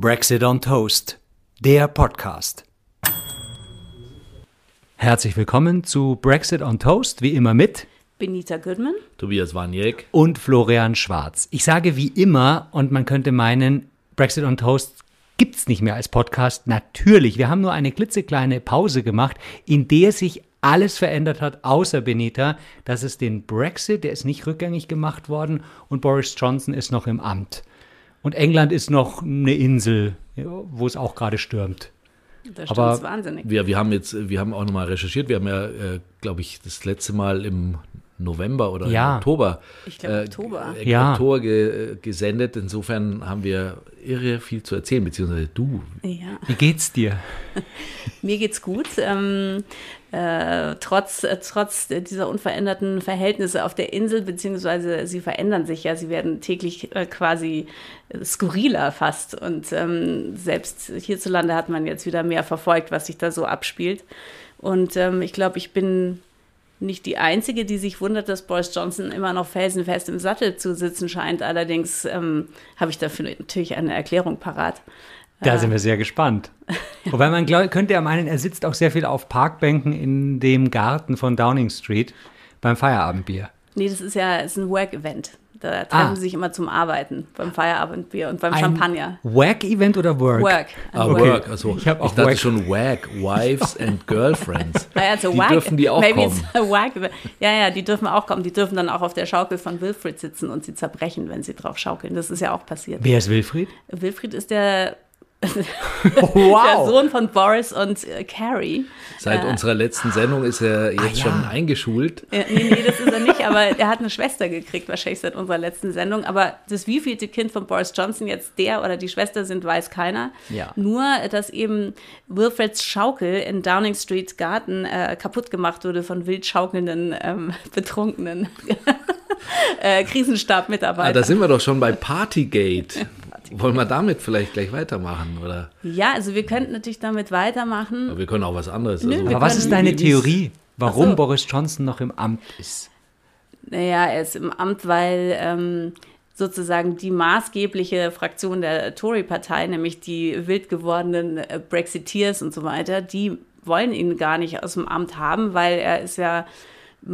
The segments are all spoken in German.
Brexit on Toast, der Podcast. Herzlich willkommen zu Brexit on Toast, wie immer mit Benita Goodman, Tobias Waniek und Florian Schwarz. Ich sage wie immer und man könnte meinen, Brexit on Toast gibt es nicht mehr als Podcast. Natürlich, wir haben nur eine klitzekleine Pause gemacht, in der sich alles verändert hat, außer Benita, dass es den Brexit, der ist nicht rückgängig gemacht worden und Boris Johnson ist noch im Amt. Und England ist noch eine Insel, wo es auch gerade stürmt. Da Aber wahnsinnig. Wir, wir haben jetzt, wir haben auch nochmal recherchiert. Wir haben ja, äh, glaube ich, das letzte Mal im November oder ja. Oktober. Ich glaube, äh, Oktober. Äh, ja. Oktober ge, gesendet. Insofern haben wir irre viel zu erzählen, beziehungsweise du. Ja. Wie geht's dir? Mir geht's gut. Ähm, äh, trotz, äh, trotz dieser unveränderten Verhältnisse auf der Insel, beziehungsweise sie verändern sich ja, sie werden täglich äh, quasi skurriler fast. Und ähm, selbst hierzulande hat man jetzt wieder mehr verfolgt, was sich da so abspielt. Und ähm, ich glaube, ich bin nicht die Einzige, die sich wundert, dass Boris Johnson immer noch felsenfest im Sattel zu sitzen scheint. Allerdings ähm, habe ich dafür natürlich eine Erklärung parat. Da sind wir sehr gespannt. Wobei man glaub, könnte ja meinen, er sitzt auch sehr viel auf Parkbänken in dem Garten von Downing Street beim Feierabendbier. Nee, das ist ja ist ein Work-Event. Da treffen ah. sie sich immer zum Arbeiten beim Feierabendbier und beim Ein Champagner. Work-Event oder Work? Work. Ah, okay. Work. Also, ich, ich dachte Work. schon Wack, Wives and Girlfriends. Naja, also die wack, dürfen die auch maybe kommen. It's a wack. Ja, ja, die dürfen auch kommen. Die dürfen dann auch auf der Schaukel von Wilfried sitzen und sie zerbrechen, wenn sie drauf schaukeln. Das ist ja auch passiert. Wer ist Wilfried? Wilfried ist der wow. Der Sohn von Boris und äh, Carrie. Seit äh, unserer letzten Sendung ist er jetzt ah, ja. schon eingeschult. Äh, nee, nee, das ist er nicht, aber er hat eine Schwester gekriegt, wahrscheinlich seit unserer letzten Sendung. Aber das wievielte Kind von Boris Johnson jetzt der oder die Schwester sind, weiß keiner. Ja. Nur, dass eben Wilfreds Schaukel in Downing Street Garten äh, kaputt gemacht wurde von wild schaukelnden, ähm, betrunkenen äh, Krisenstab-Mitarbeitern. Ah, da sind wir doch schon bei Partygate. Wollen wir damit vielleicht gleich weitermachen, oder? Ja, also wir könnten natürlich damit weitermachen. Aber wir können auch was anderes. Nö, also. Aber was ist deine Theorie, warum so. Boris Johnson noch im Amt ist? Naja, er ist im Amt, weil ähm, sozusagen die maßgebliche Fraktion der Tory-Partei, nämlich die wild gewordenen äh, Brexiteers und so weiter, die wollen ihn gar nicht aus dem Amt haben, weil er ist ja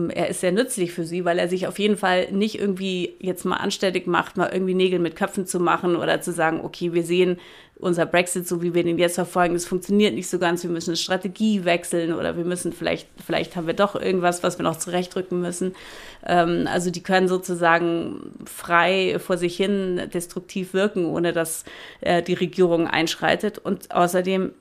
er ist sehr nützlich für sie, weil er sich auf jeden Fall nicht irgendwie jetzt mal anständig macht, mal irgendwie Nägel mit Köpfen zu machen oder zu sagen, okay, wir sehen unser Brexit, so wie wir den jetzt verfolgen, das funktioniert nicht so ganz, wir müssen Strategie wechseln oder wir müssen vielleicht, vielleicht haben wir doch irgendwas, was wir noch zurechtrücken müssen. Ähm, also die können sozusagen frei vor sich hin destruktiv wirken, ohne dass äh, die Regierung einschreitet. Und außerdem,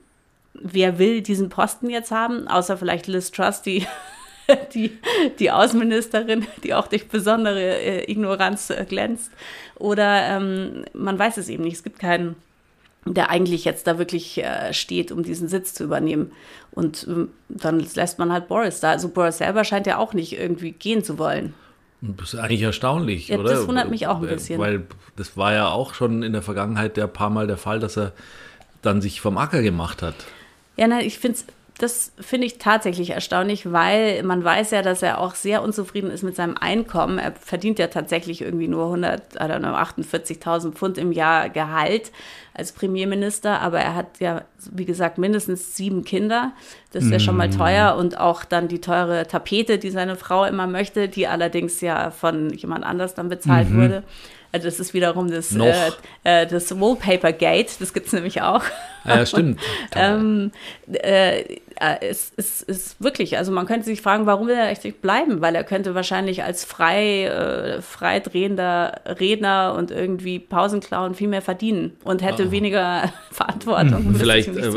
wer will diesen Posten jetzt haben, außer vielleicht Liz Truss, die die, die Außenministerin, die auch durch besondere äh, Ignoranz äh, glänzt. Oder ähm, man weiß es eben nicht. Es gibt keinen, der eigentlich jetzt da wirklich äh, steht, um diesen Sitz zu übernehmen. Und ähm, dann lässt man halt Boris da. Also Boris selber scheint ja auch nicht irgendwie gehen zu wollen. Das ist eigentlich erstaunlich, ja, oder? Das wundert mich auch ein bisschen. Weil das war ja auch schon in der Vergangenheit der paar Mal der Fall, dass er dann sich vom Acker gemacht hat. Ja, nein, ich finde es das finde ich tatsächlich erstaunlich, weil man weiß ja, dass er auch sehr unzufrieden ist mit seinem Einkommen. Er verdient ja tatsächlich irgendwie nur 148.000 Pfund im Jahr Gehalt als Premierminister, aber er hat ja, wie gesagt, mindestens sieben Kinder. Das ist ja schon mal mm. teuer und auch dann die teure Tapete, die seine Frau immer möchte, die allerdings ja von jemand anders dann bezahlt mhm. wurde. Also das ist wiederum das, äh, äh, das Wallpaper Gate, das gibt es nämlich auch. Ja, stimmt. ähm, äh, äh, es ist, ist wirklich, also man könnte sich fragen, warum will er eigentlich bleiben? Weil er könnte wahrscheinlich als frei, äh, freidrehender Redner und irgendwie Pausenklauen viel mehr verdienen und hätte oh. weniger Verantwortung. Hm. Vielleicht äh,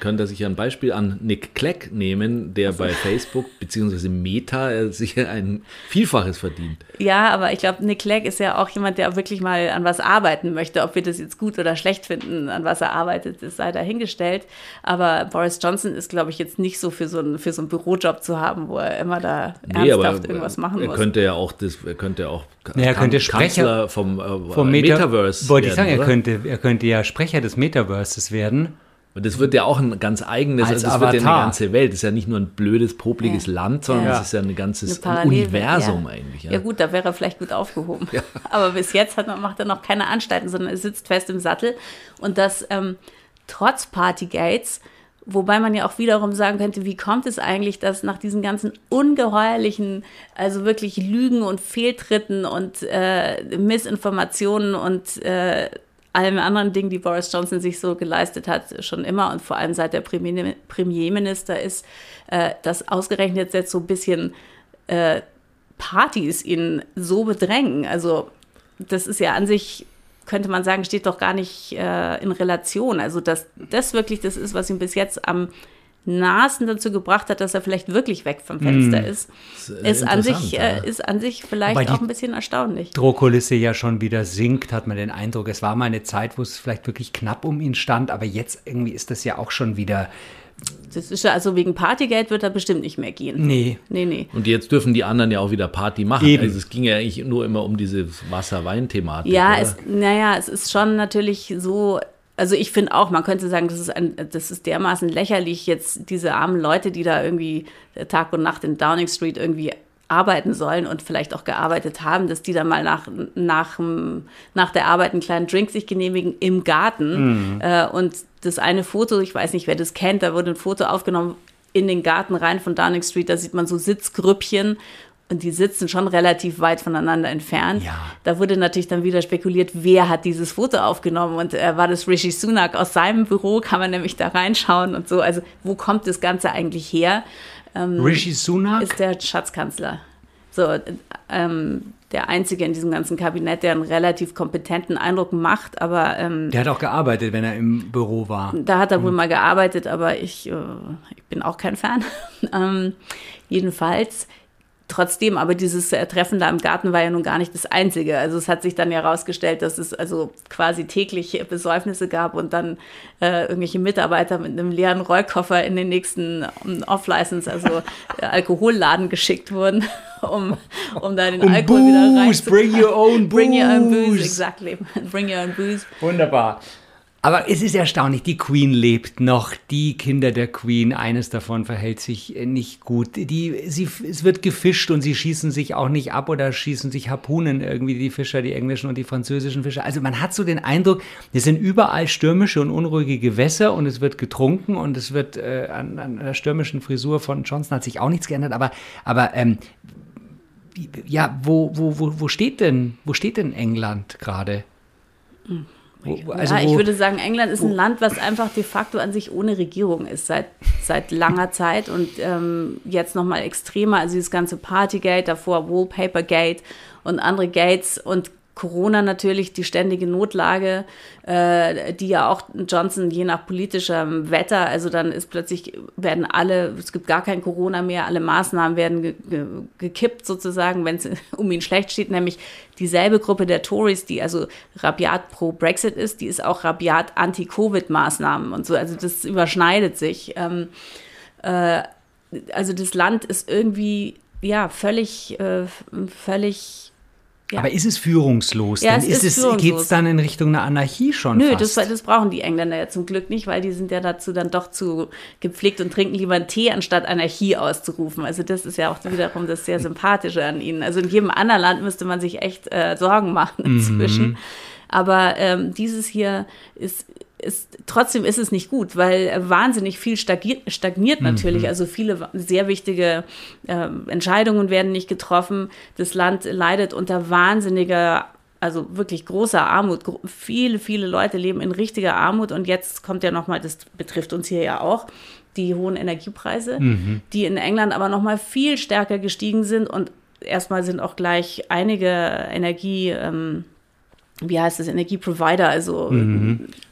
könnte er sich ein Beispiel an Nick Clegg nehmen, der also. bei Facebook bzw. Meta äh, sich ein Vielfaches verdient. Ja, aber ich glaube, Nick Clegg ist ja auch jemand, der wirklich mal an was arbeiten möchte. Ob wir das jetzt gut oder schlecht finden, an was er arbeitet, das sei dahingestellt. Aber Boris Johnson ist, glaube ich, jetzt nicht so für so, einen, für so einen Bürojob zu haben, wo er immer da nee, ernsthaft irgendwas machen er muss. Könnte ja auch das, er könnte ja auch nee, er könnte Sprecher vom, äh, vom Meta Metaverse. Wollte ich sagen, er könnte, er könnte ja Sprecher des Metaverses werden. Und das wird ja auch ein ganz eigenes, Als also das wird ja Avatar. eine ganze Welt. Das ist ja nicht nur ein blödes, popliges Ja. Land, sondern Ja. das ist ja ein ganzes Universum ja. eigentlich. Ja. gut, da wäre er vielleicht gut aufgehoben. Aber bis jetzt hat, man- macht er noch keine Anstalten, sondern er sitzt fest im Sattel. Und das ähm, trotz Partygates, wobei man ja auch wiederum sagen könnte, wie kommt es eigentlich, dass nach diesen ganzen ungeheuerlichen, also wirklich Lügen und Fehltritten und äh, Missinformationen und äh, allem anderen Dingen, die Boris Johnson sich so geleistet hat, schon immer und vor allem seit er Premier, Premierminister ist, äh, dass ausgerechnet jetzt so ein bisschen äh, Partys ihn so bedrängen. Also das ist ja an sich, könnte man sagen, steht doch gar nicht äh, in Relation. Also dass das wirklich das ist, was ihn bis jetzt am nahesten dazu gebracht hat, dass er vielleicht wirklich weg vom Fenster ist, äh, ist an sich, äh, ist an sich vielleicht auch ein bisschen erstaunlich. Drohkulisse ja schon wieder sinkt, hat man den Eindruck. Es war mal eine Zeit, wo es vielleicht wirklich knapp um ihn stand, aber jetzt irgendwie ist das ja auch schon wieder. Das ist ja, also wegen Partygeld wird er bestimmt nicht mehr gehen. Nee. Nee, nee. Und jetzt dürfen die anderen ja auch wieder Party machen. Eben. Also es ging ja eigentlich nur immer um diese Wasser-Wein-Thematik. Ja, oder? es, naja, es ist schon natürlich so. Also ich finde auch, man könnte sagen, das ist, ein, das ist dermaßen lächerlich, jetzt diese armen Leute, die da irgendwie Tag und Nacht in Downing Street irgendwie arbeiten sollen und vielleicht auch gearbeitet haben, dass die dann mal nach, nach, nach der Arbeit einen kleinen Drink sich genehmigen im Garten. Äh, und das eine Foto, ich weiß nicht, wer das kennt, da wurde ein Foto aufgenommen in den Garten rein von Downing Street, da sieht man so Sitzgrüppchen und die sitzen schon relativ weit voneinander entfernt. Ja. Da wurde natürlich dann wieder spekuliert, wer hat dieses Foto aufgenommen und äh, war das Rishi Sunak aus seinem Büro, kann man nämlich da reinschauen und so. Also wo kommt das Ganze eigentlich her? Rishi Sunak? Ist der Schatzkanzler. So, äh, ähm, der Einzige in diesem ganzen Kabinett, der einen relativ kompetenten Eindruck macht, aber ähm, Der hat auch gearbeitet, wenn er im Büro war. da hat er wohl mal gearbeitet, aber ich, äh, ich bin auch kein Fan. ähm, jedenfalls, trotzdem, aber dieses Treffen da im Garten war ja nun gar nicht das Einzige. Also es hat sich dann ja herausgestellt, dass es also quasi täglich Besäufnisse gab und dann äh, irgendwelche Mitarbeiter mit einem leeren Rollkoffer in den nächsten Off-License, also äh, Alkoholladen geschickt wurden, um, um da den Um Alkohol wieder rein Booze, bring your own Bring your own booze. booze, exactly. Bring your own booze. Wunderbar. Aber es ist erstaunlich, die Queen lebt noch, die Kinder der Queen, eines davon verhält sich äh, nicht gut. Die, sie, es wird gefischt und sie schießen sich auch nicht ab oder schießen sich Harpunen irgendwie, die Fischer, die englischen und die französischen Fischer. Also man hat so den Eindruck, es sind überall stürmische und unruhige Gewässer und es wird getrunken und es wird äh, an, an der stürmischen Frisur von Johnson hat sich auch nichts geändert, aber, aber ähm, ja, wo, wo, wo, wo steht denn, wo steht denn England gerade? Wo- also ja, ich würde sagen, England ist ein Land, was einfach de facto an sich ohne Regierung ist seit, seit langer Zeit und ähm, jetzt nochmal extremer. Also dieses ganze Partygate, davor Wallpapergate und andere Gates und Corona natürlich, die ständige Notlage, äh, die ja auch Johnson je nach politischem Wetter, also dann ist plötzlich, werden alle, es gibt gar kein Corona mehr, alle Maßnahmen werden ge ge gekippt sozusagen, wenn es um ihn schlecht steht, nämlich dieselbe Gruppe der Tories, die also rabiat pro Brexit ist, die ist auch rabiat anti-Covid-Maßnahmen und so, also das überschneidet sich. Ähm, äh, also das Land ist irgendwie, ja, völlig, äh, völlig Ja. Aber ist es führungslos? Ja, Dann es ist ist es, geht es dann in Richtung einer Anarchie schon Nö, das, fast? das brauchen die Engländer ja zum Glück nicht, weil die sind ja dazu dann doch zu gepflegt und trinken lieber einen Tee, anstatt Anarchie auszurufen. Also das ist ja auch wiederum das sehr Sympathische an ihnen. Also in jedem anderen Land müsste man sich echt äh, Sorgen machen inzwischen. Aber ähm, dieses hier ist, ist, trotzdem ist es nicht gut, weil äh, wahnsinnig viel stagniert, stagniert natürlich. Also viele sehr wichtige ähm, Entscheidungen werden nicht getroffen. Das Land leidet unter wahnsinniger also wirklich großer Armut. Gro- Viele, viele Leute leben in richtiger Armut und jetzt kommt ja nochmal, das betrifft uns hier ja auch, die hohen Energiepreise, die in England aber nochmal viel stärker gestiegen sind und erstmal sind auch gleich einige Energie, ähm, wie heißt das, Energieprovider, also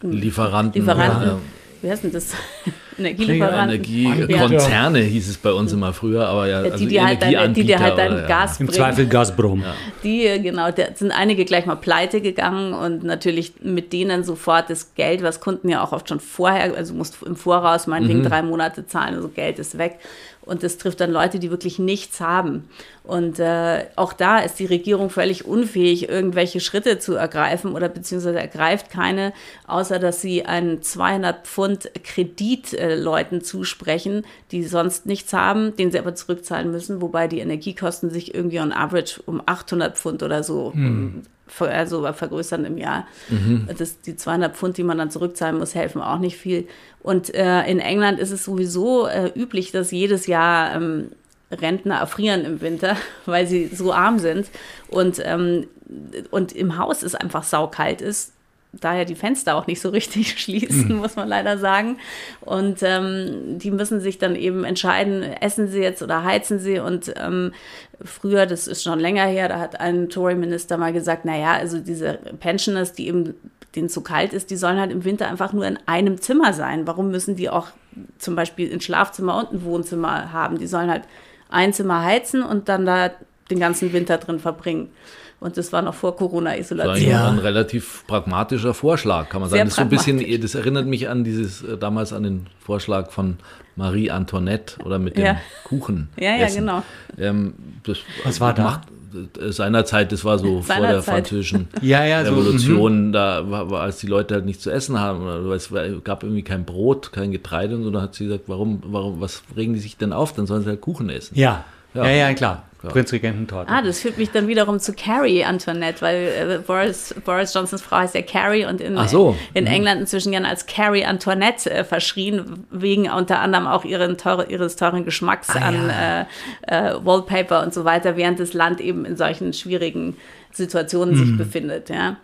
Lieferanten. Lieferanten. Ja, wie heißt denn das? ja. Energielieferanten. Energiekonzerne hieß es bei uns immer früher, aber ja, Die, also die, halt dein, die dir halt ja. Gas Im bringen. Zweifel Gazprom. Die, genau, da sind einige gleich mal pleite gegangen und natürlich mit denen sofort das Geld, was Kunden ja auch oft schon vorher, also musst im Voraus meinetwegen drei Monate zahlen, also Geld ist weg. Und das trifft dann Leute, die wirklich nichts haben. Und äh, auch da ist die Regierung völlig unfähig, irgendwelche Schritte zu ergreifen oder beziehungsweise ergreift keine, außer dass sie einen 200 Pfund Kredit äh, Leuten zusprechen, die sonst nichts haben, den sie aber zurückzahlen müssen, wobei die Energiekosten sich irgendwie on average um 800 Pfund oder so hm also vergrößern im Jahr. Mhm. Das, die 200 Pfund, die man dann zurückzahlen muss, helfen auch nicht viel. Und äh, in England ist es sowieso äh, üblich, dass jedes Jahr ähm, Rentner erfrieren im Winter, weil sie so arm sind. Und, ähm, und im Haus es einfach saukalt ist daher die Fenster auch nicht so richtig schließen, mhm. muss man leider sagen. Und ähm, die müssen sich dann eben entscheiden, essen sie jetzt oder heizen sie. Und ähm, früher, das ist schon länger her, da hat ein Tory-Minister mal gesagt, naja, also diese Pensioners, die eben denen zu kalt ist, die sollen halt im Winter einfach nur in einem Zimmer sein. Warum müssen die auch zum Beispiel ein Schlafzimmer und ein Wohnzimmer haben? Die sollen halt ein Zimmer heizen und dann da den ganzen Winter drin verbringen. Und das war noch vor Corona-Isolation. Ja. Ein relativ pragmatischer Vorschlag, kann man sagen. Das, ist so ein bisschen, das erinnert mich an dieses, äh, damals an den Vorschlag von Marie Antoinette oder mit dem ja. Kuchen. Ja, ja, genau. Ähm, Was war da? Macht, äh, seinerzeit, das war so Seiner vor der Zeit. französischen ja, ja, Revolution, so, mhm. da war, war, als die Leute halt nichts zu essen haben, oder es gab irgendwie kein Brot, kein Getreide und so, da hat sie gesagt, warum, warum, was regen die sich denn auf? Dann sollen sie halt Kuchen essen. Ja, ja, ja, ja klar. Prinzregententorte. Ah, das führt mich dann wiederum zu Carrie Antoinette, weil äh, Boris, Boris Johnsons Frau heißt ja Carrie und in, so. in mhm. England inzwischen gerne als Carrie Antoinette äh, verschrien, wegen unter anderem auch ihren teure, ihres teuren Geschmacks ah, an ja. äh, äh Wallpaper und so weiter, während das Land eben in solchen schwierigen Situationen mhm. sich befindet. Ja.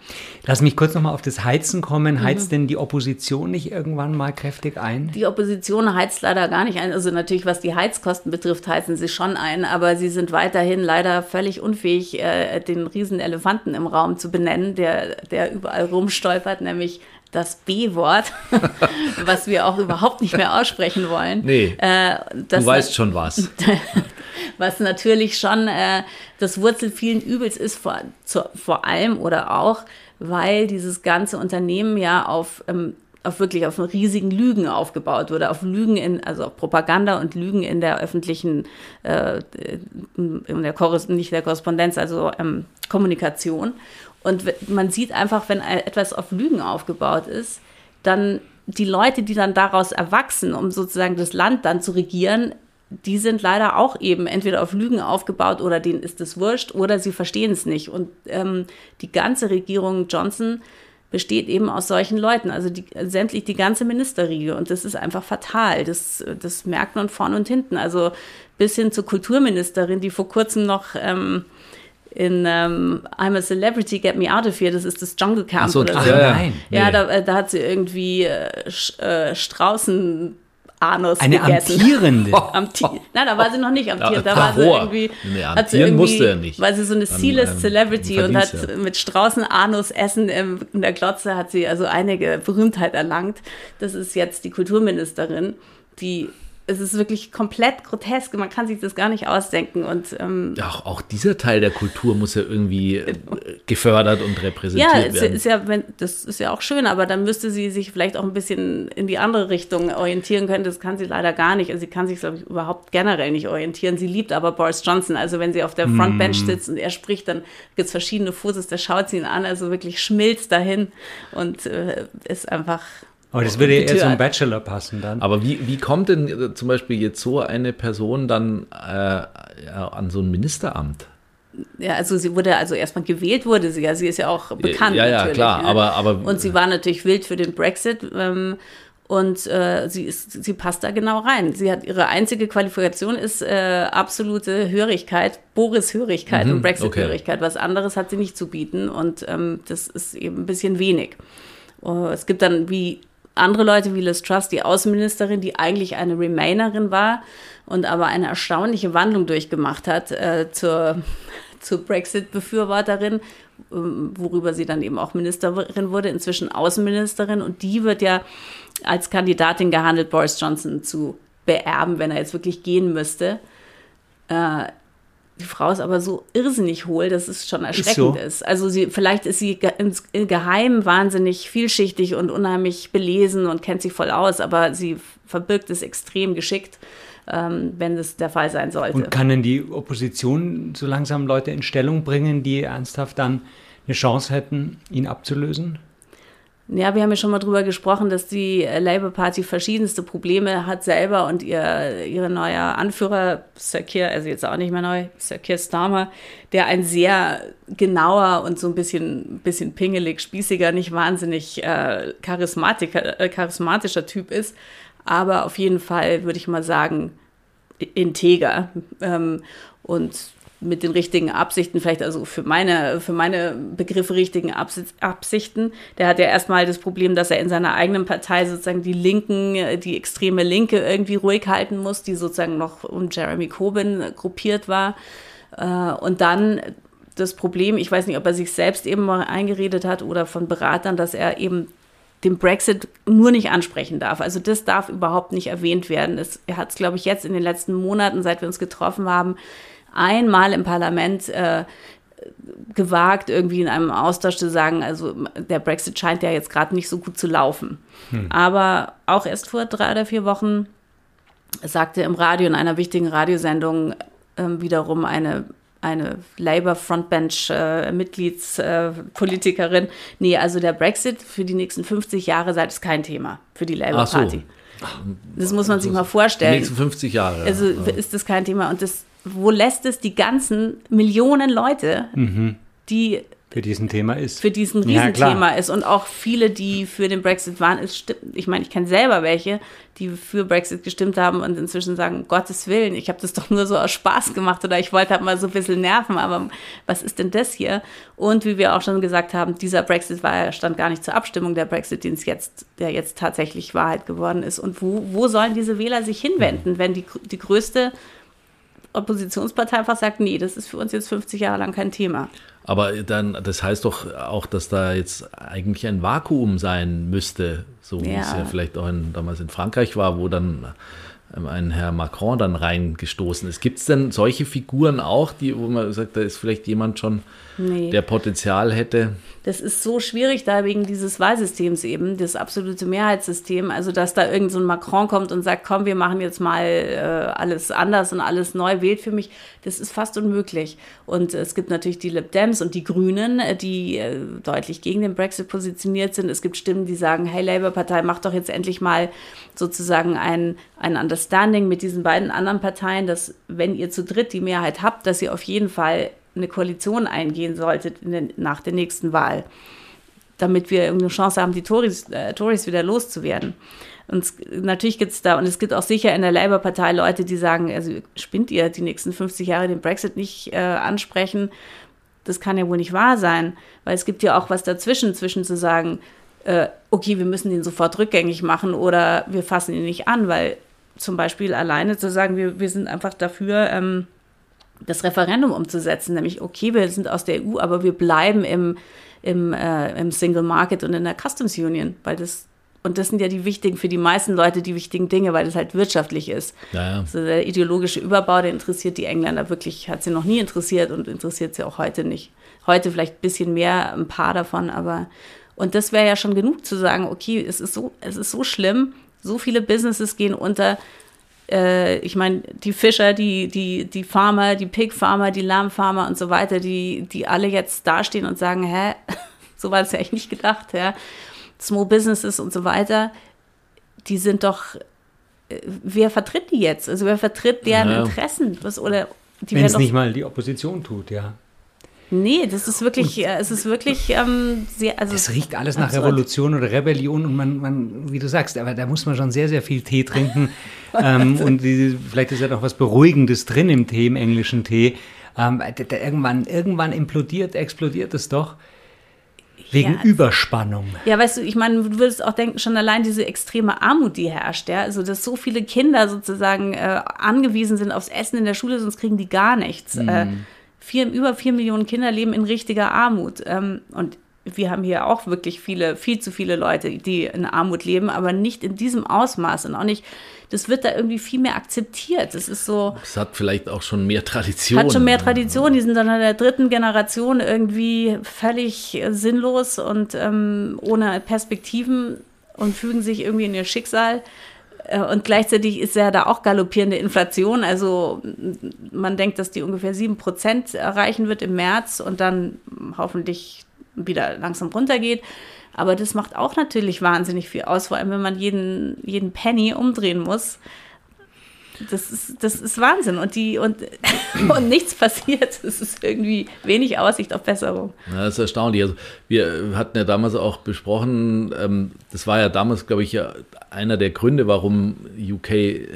Lass mich kurz nochmal auf das Heizen kommen. Heizt mhm. denn die Opposition nicht irgendwann mal kräftig ein? Die Opposition heizt leider gar nicht ein. Also natürlich, was die Heizkosten betrifft, heizen sie schon ein, aber sie sind weiterhin leider völlig unfähig, äh, den riesen Elefanten im Raum zu benennen, der, der überall rumstolpert, nämlich das B-Wort, was wir auch überhaupt nicht mehr aussprechen wollen. Nee, äh, du weißt schon was. was natürlich schon äh, das Wurzel vielen Übels ist, vor, zu, vor allem oder auch, weil dieses ganze Unternehmen ja auf ähm, auf wirklich auf riesigen Lügen aufgebaut wurde, auf Lügen in, also auf Propaganda und Lügen in der öffentlichen, äh, in der nicht der Korrespondenz, also ähm, Kommunikation. Und man sieht einfach, wenn etwas auf Lügen aufgebaut ist, dann die Leute, die dann daraus erwachsen, um sozusagen das Land dann zu regieren, die sind leider auch eben entweder auf Lügen aufgebaut oder denen ist es wurscht oder sie verstehen es nicht. Und ähm, die ganze Regierung Johnson besteht eben aus solchen Leuten, also die, sämtlich die ganze Ministerriege. Und das ist einfach fatal. Das, das merkt man vorn und hinten. Also bis hin zur Kulturministerin, die vor kurzem noch ähm, in um, ähm, I'm a Celebrity, Get Me Out of Here, das ist das Jungle Camp. Ach so, oder so. Ja, ja. ja da, äh, da, hat sie irgendwie äh, äh, Straußen. Anus Eine gegessen. amtierende. Amti Nein, da war sie noch nicht amtiert. Da war sie irgendwie, nee, hat sie irgendwie, musste er nicht. Weil sie so eine C-List Celebrity und hat ja. mit Straußen-Anus essen in der Glotze hat sie also einige Berühmtheit erlangt. Das ist jetzt die Kulturministerin, die es ist wirklich komplett grotesk. Man kann sich das gar nicht ausdenken. Und, ähm, auch, auch dieser Teil der Kultur muss ja irgendwie äh, gefördert und repräsentiert ja, werden. Ist ja, wenn, das ist ja auch schön, aber dann müsste sie sich vielleicht auch ein bisschen in die andere Richtung orientieren können. Das kann sie leider gar nicht. Also sie kann sich, glaube ich, überhaupt generell nicht orientieren. Sie liebt aber Boris Johnson. Also wenn sie auf der Frontbench mm. sitzt und er spricht, dann gibt es verschiedene Fotos, da schaut sie ihn an, also wirklich schmilzt dahin und äh, ist einfach aber das würde eher zum Bachelor passen dann. Aber wie, wie kommt denn äh, zum Beispiel jetzt so eine Person dann äh, an so ein Ministeramt? Ja, also sie wurde, also erstmal gewählt wurde sie ja, sie ist ja auch bekannt. Ja, ja, klar, ne? aber, aber. Und sie war natürlich wild für den Brexit. Ähm, und äh, sie, ist, sie passt da genau rein. Sie hat ihre einzige Qualifikation ist äh, absolute Hörigkeit, Boris-Hörigkeit mhm, und Brexit-Hörigkeit. Okay. Was anderes hat sie nicht zu bieten und ähm, das ist eben ein bisschen wenig. Uh, es gibt dann wie andere Leute wie Liz Truss, die Außenministerin, die eigentlich eine Remainerin war und aber eine erstaunliche Wandlung durchgemacht hat äh, zur, zur Brexit-Befürworterin, ähm, worüber sie dann eben auch Ministerin wurde, inzwischen Außenministerin. Und die wird ja als Kandidatin gehandelt, Boris Johnson zu beerben, wenn er jetzt wirklich gehen müsste. Äh, die Frau ist aber so irrsinnig hohl, dass es schon erschreckend ist. So. ist. Also sie, vielleicht ist sie ins Geheim wahnsinnig vielschichtig und unheimlich belesen und kennt sich voll aus, aber sie verbirgt es extrem geschickt. ähm, wenn das der Fall sein sollte. Und kann denn die Opposition so langsam Leute in Stellung bringen, die ernsthaft dann eine Chance hätten, ihn abzulösen? Ja, wir haben ja schon mal drüber gesprochen, dass die Labour Party verschiedenste Probleme hat selber und ihr ihre neuer Anführer, Sir Keir, also jetzt auch nicht mehr neu, Sir Keir Starmer, der ein sehr genauer und so ein bisschen, bisschen pingelig, spießiger, nicht wahnsinnig äh, charismatischer, äh, charismatischer Typ ist, aber auf jeden Fall würde ich mal sagen, integer. Ähm, und mit den richtigen Absichten, vielleicht also für meine, für meine Begriffe richtigen Absichten. Der hat ja erstmal das Problem, dass er in seiner eigenen Partei sozusagen die Linken, die extreme Linke irgendwie ruhig halten muss, die sozusagen noch um Jeremy Corbyn gruppiert war. Äh, und dann das Problem, ich weiß nicht, ob er sich selbst eben mal eingeredet hat oder von Beratern, dass er eben den Brexit nur nicht ansprechen darf. Also das darf überhaupt nicht erwähnt werden. Es, er hat es, glaube ich, jetzt in den letzten Monaten, seit wir uns getroffen haben, einmal im Parlament äh, gewagt, irgendwie in einem Austausch zu sagen, also der Brexit scheint ja jetzt gerade nicht so gut zu laufen. Hm. Aber auch erst vor drei oder vier Wochen sagte im Radio, in einer wichtigen Radiosendung, äh, wiederum eine eine Labour Frontbench äh. Äh, nee, also der Brexit für die nächsten 50 Jahre sei es kein Thema für die Labour Party. So. Das muss man sich mal vorstellen. Die nächsten 50 Jahre. Also ist das kein Thema und das wo lässt es die ganzen Millionen Leute, mhm. die für diesen Thema ist. Für diesen Riesenthema ja, ist. Und auch viele, die für den Brexit waren, stimmt, ich meine, ich kenne selber welche, die für Brexit gestimmt haben und inzwischen sagen, um Gottes Willen, ich habe das doch nur so aus Spaß gemacht oder ich wollte halt mal so ein bisschen nerven, aber was ist denn das hier? Und wie wir auch schon gesagt haben, dieser Brexit war, stand gar nicht zur Abstimmung, der Brexit, den es jetzt, der jetzt tatsächlich Wahrheit geworden ist. Und wo, wo sollen diese Wähler sich hinwenden, mhm. wenn die, die größte Oppositionspartei einfach sagt, nee, das ist für uns jetzt 50 Jahre lang kein Thema. Aber dann, das heißt doch auch, dass da jetzt eigentlich ein Vakuum sein müsste, so wie ja. es ja vielleicht auch in, damals in Frankreich war, wo dann ähm, ein Herr Macron dann reingestoßen ist. Gibt es denn solche Figuren auch, die, wo man sagt, da ist vielleicht jemand schon nee. der Potenzial hätte. Das ist so schwierig da wegen dieses Wahlsystems eben, das absolute Mehrheitssystem. Also, dass da irgend so ein Macron kommt und sagt, komm, wir machen jetzt mal äh, alles anders und alles neu, wählt für mich, das ist fast unmöglich. Und es gibt natürlich die Lib Dems und die Grünen, äh, die äh, deutlich gegen den Brexit positioniert sind. Es gibt Stimmen, die sagen, hey, Labour-Partei, macht doch jetzt endlich mal sozusagen ein, ein Understanding mit diesen beiden anderen Parteien, dass wenn ihr zu dritt die Mehrheit habt, dass ihr auf jeden Fall eine Koalition eingehen solltet den, nach der nächsten Wahl, damit wir irgendeine Chance haben, die Tories, äh, Tories wieder loszuwerden. Und es, natürlich gibt es da, und es gibt auch sicher in der Labour-Partei Leute, die sagen, also spinnt ihr die nächsten 50 Jahre den Brexit nicht äh, ansprechen. Das kann ja wohl nicht wahr sein, weil es gibt ja auch was dazwischen, zwischen zu sagen, äh, okay, wir müssen den sofort rückgängig machen oder wir fassen ihn nicht an, weil zum Beispiel alleine zu sagen, wir, wir sind einfach dafür, ähm, das Referendum umzusetzen, nämlich, okay, wir sind aus der EU, aber wir bleiben im, im, äh, im Single Market und in der Customs Union, weil das und das sind ja die wichtigen, für die meisten Leute die wichtigen Dinge, weil das halt wirtschaftlich ist. Ja. Also der ideologische Überbau, der interessiert die Engländer wirklich, hat sie noch nie interessiert und interessiert sie auch heute nicht. Heute vielleicht ein bisschen mehr, ein paar davon, aber und das wäre ja schon genug zu sagen, okay, es ist so, es ist so schlimm, so viele Businesses gehen unter, äh, ich meine, die Fischer, die, die, die Farmer, die Pig-Farmer, die Lammfarmer und so weiter, die, die alle jetzt dastehen und sagen, hä, so war das ja eigentlich nicht gedacht, ja. Small Businesses und so weiter, die sind doch, äh, wer vertritt die jetzt? Also wer vertritt deren ja. Interessen? Was, oder Wenn es nicht mal die Opposition tut, ja. Nee, das ist wirklich, und, äh, es ist wirklich ähm, sehr. Also es riecht alles nach Revolution oder Rebellion und man, man, wie du sagst, aber da muss man schon sehr, sehr viel Tee trinken. ähm, und die, vielleicht ist ja doch was Beruhigendes drin im Tee, im englischen Tee. Ähm, da, da irgendwann, irgendwann implodiert, explodiert es doch. Wegen ja. Überspannung. Ja, weißt du, ich meine, du würdest auch denken, schon allein diese extreme Armut, die herrscht, ja, also dass so viele Kinder sozusagen äh, angewiesen sind aufs Essen in der Schule, sonst kriegen die gar nichts. Mhm. Äh, vier, über vier Millionen Kinder leben in richtiger Armut. Ähm, und wir haben hier auch wirklich viele, viel zu viele Leute, die in Armut leben, aber nicht in diesem Ausmaß und auch nicht, das wird da irgendwie viel mehr akzeptiert. Das ist so. Es hat vielleicht auch schon mehr Tradition. Hat schon mehr Tradition. Die sind dann in der dritten Generation irgendwie völlig sinnlos und ähm, ohne Perspektiven und fügen sich irgendwie in ihr Schicksal. Äh, und gleichzeitig ist ja da auch galoppierende Inflation. Also man denkt, dass die ungefähr 7% erreichen wird im März und dann hoffentlich wieder langsam runtergeht. Aber das macht auch natürlich wahnsinnig viel aus, vor allem wenn man jeden, jeden Penny umdrehen muss. Das ist, das ist Wahnsinn. Und, die, und, und nichts passiert. Es ist irgendwie wenig Aussicht auf Besserung. Ja, das ist erstaunlich. Also wir hatten ja damals auch besprochen, ähm, das war ja damals, glaube ich, ja einer der Gründe, warum UK äh,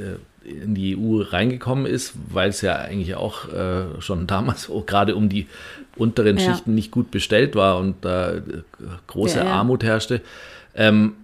in die EU reingekommen ist, weil es ja eigentlich auch äh, schon damals gerade um die unteren ja. Schichten nicht gut bestellt war und da äh, große ja. Armut herrschte. Ähm,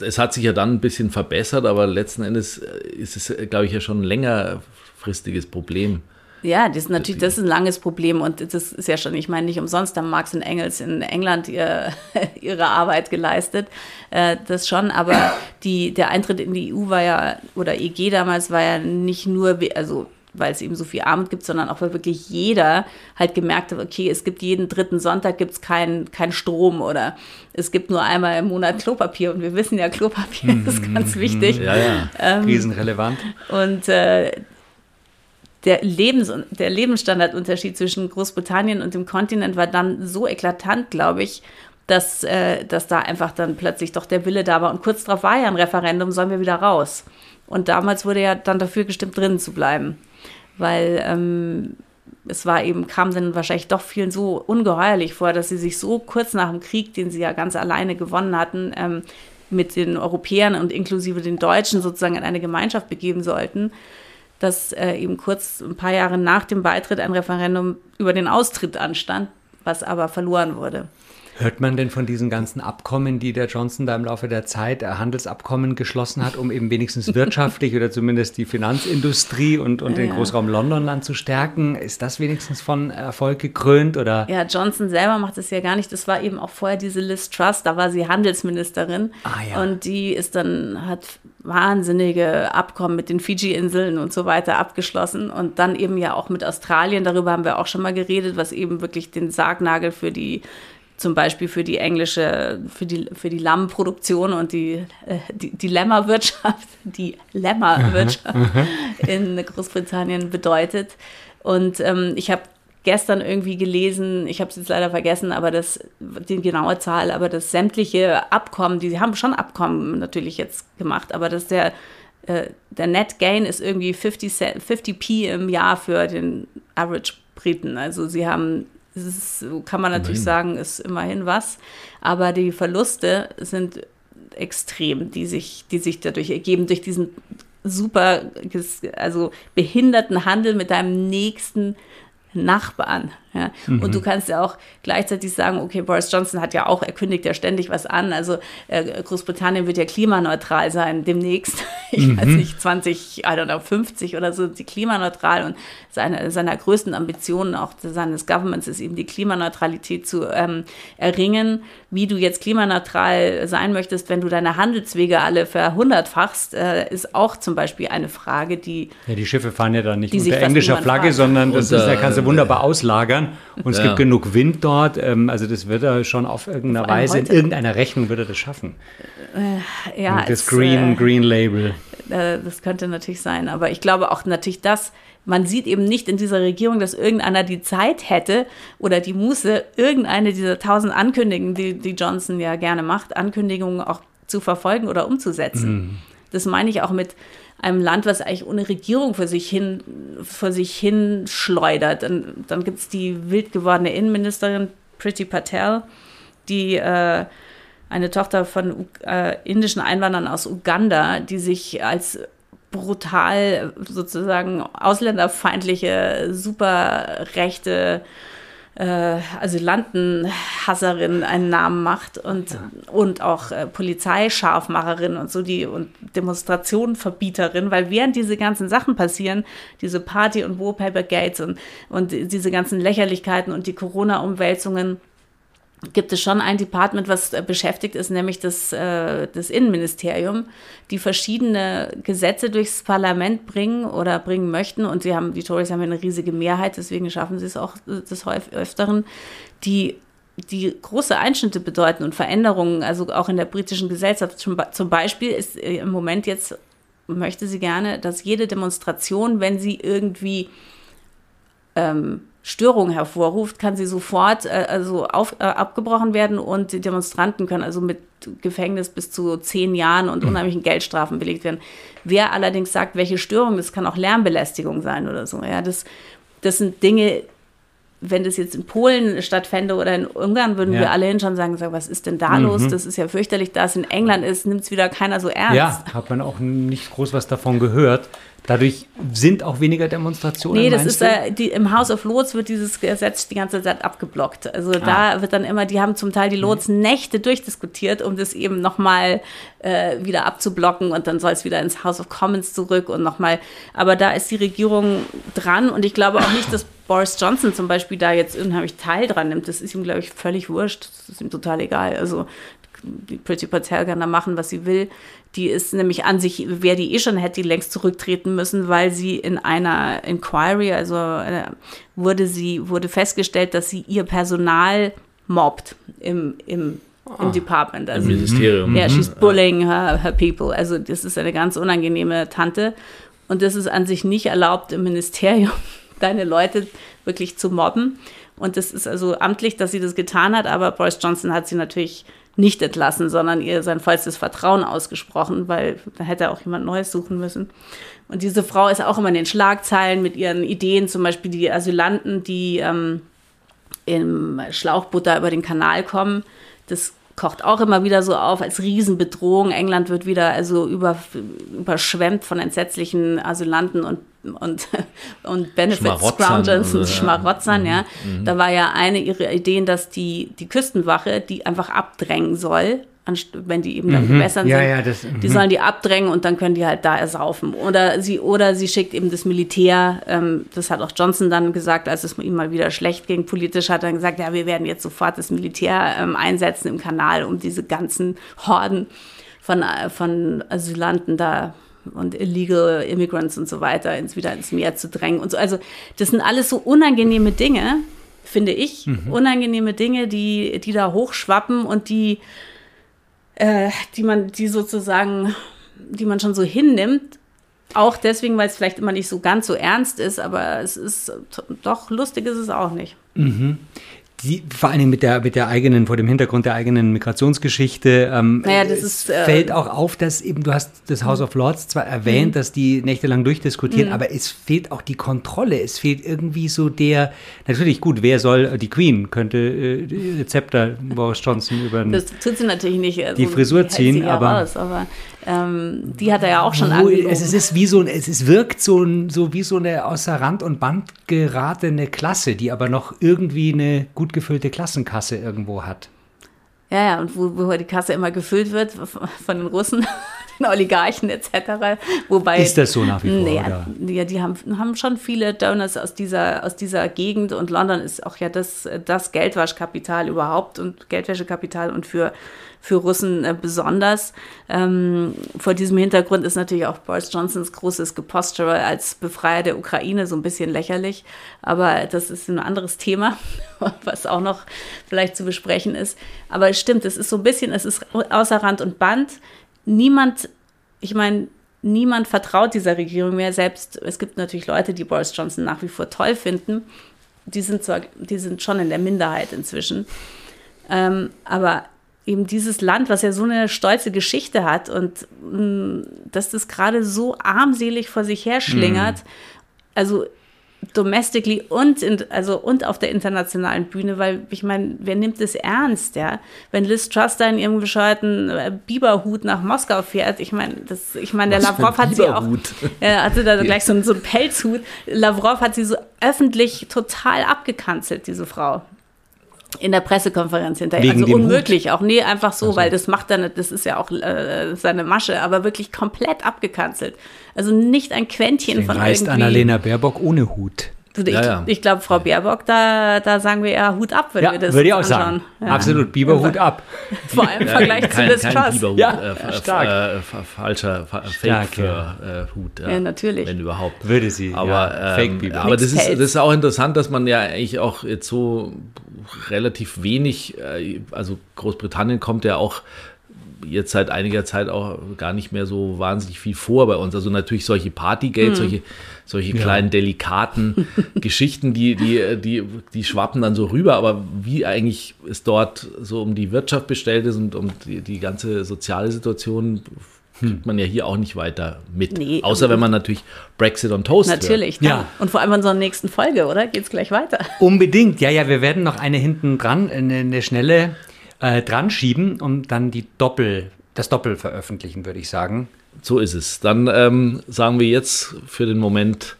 es hat sich ja dann ein bisschen verbessert, aber letzten Endes äh, ist es, äh, glaube ich, ja schon ein längerfristiges Problem. Ja, das ist natürlich das ist ein langes Problem und das ist ja schon, ich meine, nicht umsonst haben Marx und Engels in England ihr, ihre Arbeit geleistet, äh, das schon, aber die, der Eintritt in die EU war ja, oder EG damals war ja nicht nur, also weil es eben so viel Armut gibt, sondern auch weil wirklich jeder halt gemerkt hat, okay, es gibt jeden dritten Sonntag gibt es keinen kein Strom oder es gibt nur einmal im Monat Klopapier und wir wissen ja, Klopapier mhm. ist ganz wichtig. Ja, ja, ähm, riesenrelevant. Und äh, der, Lebens der Lebensstandardunterschied zwischen Großbritannien und dem Kontinent war dann so eklatant, glaube ich, dass, äh, dass da einfach dann plötzlich doch der Wille da war. Und kurz darauf war ja ein Referendum, sollen wir wieder raus. Und damals wurde ja dann dafür gestimmt, drinnen zu bleiben weil ähm, es war eben, kam dann wahrscheinlich doch vielen so ungeheuerlich vor, dass sie sich so kurz nach dem Krieg, den sie ja ganz alleine gewonnen hatten, ähm, mit den Europäern und inklusive den Deutschen sozusagen in eine Gemeinschaft begeben sollten, dass äh, eben kurz ein paar Jahre nach dem Beitritt ein Referendum über den Austritt anstand, was aber verloren wurde. Hört man denn von diesen ganzen Abkommen, die der Johnson da im Laufe der Zeit, äh, Handelsabkommen geschlossen hat, um eben wenigstens wirtschaftlich oder zumindest die Finanzindustrie und, und ja, den Großraum Londonland zu stärken? Ist das wenigstens von Erfolg gekrönt? Oder? Ja, Johnson selber macht es ja gar nicht. Das war eben auch vorher diese Liz Truss, da war sie Handelsministerin. Ah, ja. Und die ist dann, hat wahnsinnige Abkommen mit den Fiji-Inseln und so weiter abgeschlossen. Und dann eben ja auch mit Australien, darüber haben wir auch schon mal geredet, was eben wirklich den Sargnagel für die zum Beispiel für die englische, für die, für die Lammproduktion und die, äh, die, die Lämmerwirtschaft, die Lämmerwirtschaft in Großbritannien bedeutet. Und ähm, ich habe gestern irgendwie gelesen, ich habe es jetzt leider vergessen, aber das, die genaue Zahl, aber das sämtliche Abkommen, die haben schon Abkommen natürlich jetzt gemacht, aber dass der, äh, der Net Gain ist irgendwie 50, 50p im Jahr für den Average Briten. Also sie haben ist, kann man natürlich immerhin. sagen, ist immerhin was. Aber die Verluste sind extrem, die sich, die sich dadurch ergeben, durch diesen super, also behinderten Handel mit deinem nächsten Nachbarn. Ja? Mhm. Und du kannst ja auch gleichzeitig sagen, okay, Boris Johnson hat ja auch, er kündigt ja ständig was an. Also äh, Großbritannien wird ja klimaneutral sein demnächst. Ich mhm. weiß nicht, 20, I don't know, 50 oder so, die klimaneutral. Und seine, seiner größten Ambitionen auch seines Governments ist eben die Klimaneutralität zu ähm, erringen. Wie du jetzt klimaneutral sein möchtest, wenn du deine Handelswege alle verhundertfachst, äh, ist auch zum Beispiel eine Frage, die. Ja, die Schiffe fahren ja dann nicht unter englischer Flagge, fragt. sondern das ist, da kannst du wunderbar auslagern und es ja. gibt genug Wind dort. Ähm, also das wird er schon auf irgendeiner auf Weise, in irgendeiner Rechnung wird er das schaffen. Äh, ja, das Green, äh, Green Label. Äh, das könnte natürlich sein, aber ich glaube auch natürlich das, man sieht eben nicht in dieser Regierung, dass irgendeiner die Zeit hätte oder die Muße, irgendeine dieser tausend Ankündigungen, die, die Johnson ja gerne macht, Ankündigungen auch zu verfolgen oder umzusetzen. Mhm. Das meine ich auch mit einem Land, was eigentlich ohne Regierung vor sich hin, vor sich hin schleudert. Und dann gibt es die wild gewordene Innenministerin Priti Patel, die äh, eine Tochter von äh, indischen Einwanderern aus Uganda, die sich als brutal sozusagen ausländerfeindliche, super rechte äh, Asylantenhasserin einen Namen macht und, ja. und auch äh, Polizeischarfmacherin und so die und Demonstrationenverbieterin, weil während diese ganzen Sachen passieren, diese Party- und Wallpaper Gates und, und diese ganzen Lächerlichkeiten und die Corona-Umwälzungen, gibt es schon ein Department, was äh, beschäftigt ist, nämlich das, äh, das Innenministerium, die verschiedene Gesetze durchs Parlament bringen oder bringen möchten. Und sie haben, die Tories haben eine riesige Mehrheit, deswegen schaffen sie es auch äh, des Öfteren, die die große Einschnitte bedeuten und Veränderungen, also auch in der britischen Gesellschaft. Zum Beispiel ist im Moment jetzt möchte sie gerne, dass jede Demonstration, wenn sie irgendwie ähm, Störungen hervorruft, kann sie sofort äh, also auf, äh, abgebrochen werden und die Demonstranten können also mit Gefängnis bis zu zehn Jahren und mhm. unheimlichen Geldstrafen belegt werden. Wer allerdings sagt, welche Störung, das kann auch Lärmbelästigung sein oder so. Ja, das, das sind Dinge, wenn das jetzt in Polen stattfände oder in Ungarn, würden ja. wir alle hinschauen und sagen, sagen, was ist denn da mhm. los? Das ist ja fürchterlich, da es in England ist, nimmt es wieder keiner so ernst. Ja, hat man auch nicht groß was davon gehört. Dadurch sind auch weniger Demonstrationen. Nee, das ist äh, die, im House of Lords wird dieses Gesetz die ganze Zeit abgeblockt. Also ah. da wird dann immer, die haben zum Teil die Lords mhm. Nächte durchdiskutiert, um das eben nochmal äh, wieder abzublocken und dann soll es wieder ins House of Commons zurück und nochmal. Aber da ist die Regierung dran und ich glaube auch nicht, dass Boris Johnson zum Beispiel da jetzt unheimlich Teil dran nimmt. Das ist ihm, glaube ich, völlig wurscht. Das ist ihm total egal. Also die Pretty Patel kann da machen, was sie will. Die ist nämlich an sich, wer die eh schon hätte, die längst zurücktreten müssen, weil sie in einer Inquiry, also äh, wurde sie, wurde festgestellt, dass sie ihr Personal mobbt im, im, im oh. Department. Also, Im Ministerium. Ja, she's mhm. bullying her, her people. Also das ist eine ganz unangenehme Tante. Und das ist an sich nicht erlaubt im Ministerium, deine Leute wirklich zu mobben. Und das ist also amtlich, dass sie das getan hat, aber Boris Johnson hat sie natürlich nicht entlassen, sondern ihr sein vollstes Vertrauen ausgesprochen, weil da hätte auch jemand Neues suchen müssen. Und diese Frau ist auch immer in den Schlagzeilen mit ihren Ideen, zum Beispiel die Asylanten, die ähm, im Schlauchbutter über den Kanal kommen. Das kocht auch immer wieder so auf als Riesenbedrohung. England wird wieder also über, überschwemmt von entsetzlichen Asylanten und und, und Benefits Scroungers und Schmarotzern, ja. Mhm. Da war ja eine ihrer Ideen, dass die, die Küstenwache die einfach abdrängen soll, wenn die eben dann mhm. Gewässern ja, sind. Ja, das, die sollen die abdrängen und dann können die halt da ersaufen. Oder sie, oder sie schickt eben das Militär, ähm, das hat auch Johnson dann gesagt, als es ihm mal wieder schlecht ging politisch, hat er gesagt, ja, wir werden jetzt sofort das Militär ähm, einsetzen im Kanal, um diese ganzen Horden von, äh, von Asylanten da und illegal immigrants und so weiter ins, wieder ins Meer zu drängen und so. Also das sind alles so unangenehme Dinge, finde ich. Mhm. Unangenehme Dinge, die, die da hochschwappen und die, äh, die man, die sozusagen, die man schon so hinnimmt. Auch deswegen, weil es vielleicht immer nicht so ganz so ernst ist, aber es ist doch lustig ist es auch nicht. Mhm die, vor allem mit der, mit der eigenen, vor dem Hintergrund der eigenen Migrationsgeschichte, ähm, naja, das ist, äh, fällt auch auf, dass eben, du hast das House of Lords zwar erwähnt, mhm. dass die nächtelang durchdiskutieren, mhm. aber es fehlt auch die Kontrolle, es fehlt irgendwie so der, natürlich gut, wer soll, die Queen könnte äh, Zepter Boris Johnson über Das tut sie natürlich nicht. Also, die Frisur ziehen, aber, raus, aber ähm, die hat er ja auch schon wo, es, ist wie so es ist, wirkt so, so wie so eine außer Rand und Band geratene Klasse, die aber noch irgendwie eine gut gefüllte Klassenkasse irgendwo hat. Ja, ja, und wo, wo die Kasse immer gefüllt wird von den Russen, Oligarchen etc. Wobei, ist das so nach wie vor? Nee, ja, die haben, haben schon viele Donors aus dieser, aus dieser Gegend und London ist auch ja das, das Geldwaschkapital überhaupt und Geldwäschekapital und für für Russen äh, besonders. Ähm, vor diesem Hintergrund ist natürlich auch Boris Johnsons großes Geposture als Befreier der Ukraine so ein bisschen lächerlich. Aber das ist ein anderes Thema, was auch noch vielleicht zu besprechen ist. Aber es stimmt, es ist so ein bisschen, es ist außer Rand und Band. Niemand, ich meine, niemand vertraut dieser Regierung mehr. Selbst es gibt natürlich Leute, die Boris Johnson nach wie vor toll finden. Die sind zwar, die sind schon in der Minderheit inzwischen. Ähm, aber eben dieses Land, was ja so eine stolze Geschichte hat und mh, mm, dass das gerade so armselig vor sich her schlingert, mm. also domestically und in, also und auf der internationalen Bühne, weil ich meine, wer nimmt das ernst, ja? Wenn Liz Truss da in ihrem bescheuerten äh, Biberhut nach Moskau fährt, ich meine, das, ich meine, der Was Lavrov hat sie auch, er hatte da gleich so, so einen Pelzhut. Lavrov hat sie so öffentlich total abgekanzelt, diese Frau in der Pressekonferenz hinterher. Wegen also unmöglich, Hut. auch nee, einfach so, also. weil das macht dann, das ist ja auch äh, seine Masche, aber wirklich komplett abgekanzelt. Also nicht ein Quäntchen Deswegen von reist irgendwie. Annalena Baerbock ohne Hut. Ich, ja, ja. ich glaube, Frau Baerbock, da, da sagen wir ja Hut ab, wenn ja, wir das Würde ich auch anschauen. sagen. Ja. Absolut, Biberhut ab. Vor allem im Vergleich zu Liz Truss. Biberhut, ja, äh, stark. Äh, falscher Fake für äh, Hut. Ja. natürlich. Wenn überhaupt. Würde sie. Aber, ähm, Fake aber das, ist, das ist auch interessant, dass man ja eigentlich auch jetzt so relativ wenig, äh, also Großbritannien kommt ja auch jetzt seit einiger Zeit auch gar nicht mehr so wahnsinnig viel vor bei uns. Also natürlich solche Partygate, hm. solche, solche ja. kleinen, delikaten Geschichten, die, die, die, die schwappen dann so rüber. Aber wie eigentlich es dort so um die Wirtschaft bestellt ist und um die, die ganze soziale Situation, kriegt man ja hier auch nicht weiter mit. Nee, Außer wenn man natürlich Brexit on Toast Natürlich, ja. Und vor allem in unserer nächsten Folge, oder? Geht es gleich weiter? Unbedingt, ja, ja, wir werden noch eine hinten dran, eine, eine schnelle äh, dran schieben und dann die Doppel, das Doppel veröffentlichen, würde ich sagen. So ist es. Dann ähm, sagen wir jetzt für den Moment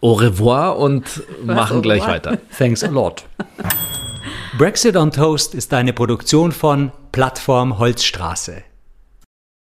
au revoir und Was, machen gleich weiter. Thanks a lot. Brexit on Toast ist eine Produktion von Plattform Holzstraße.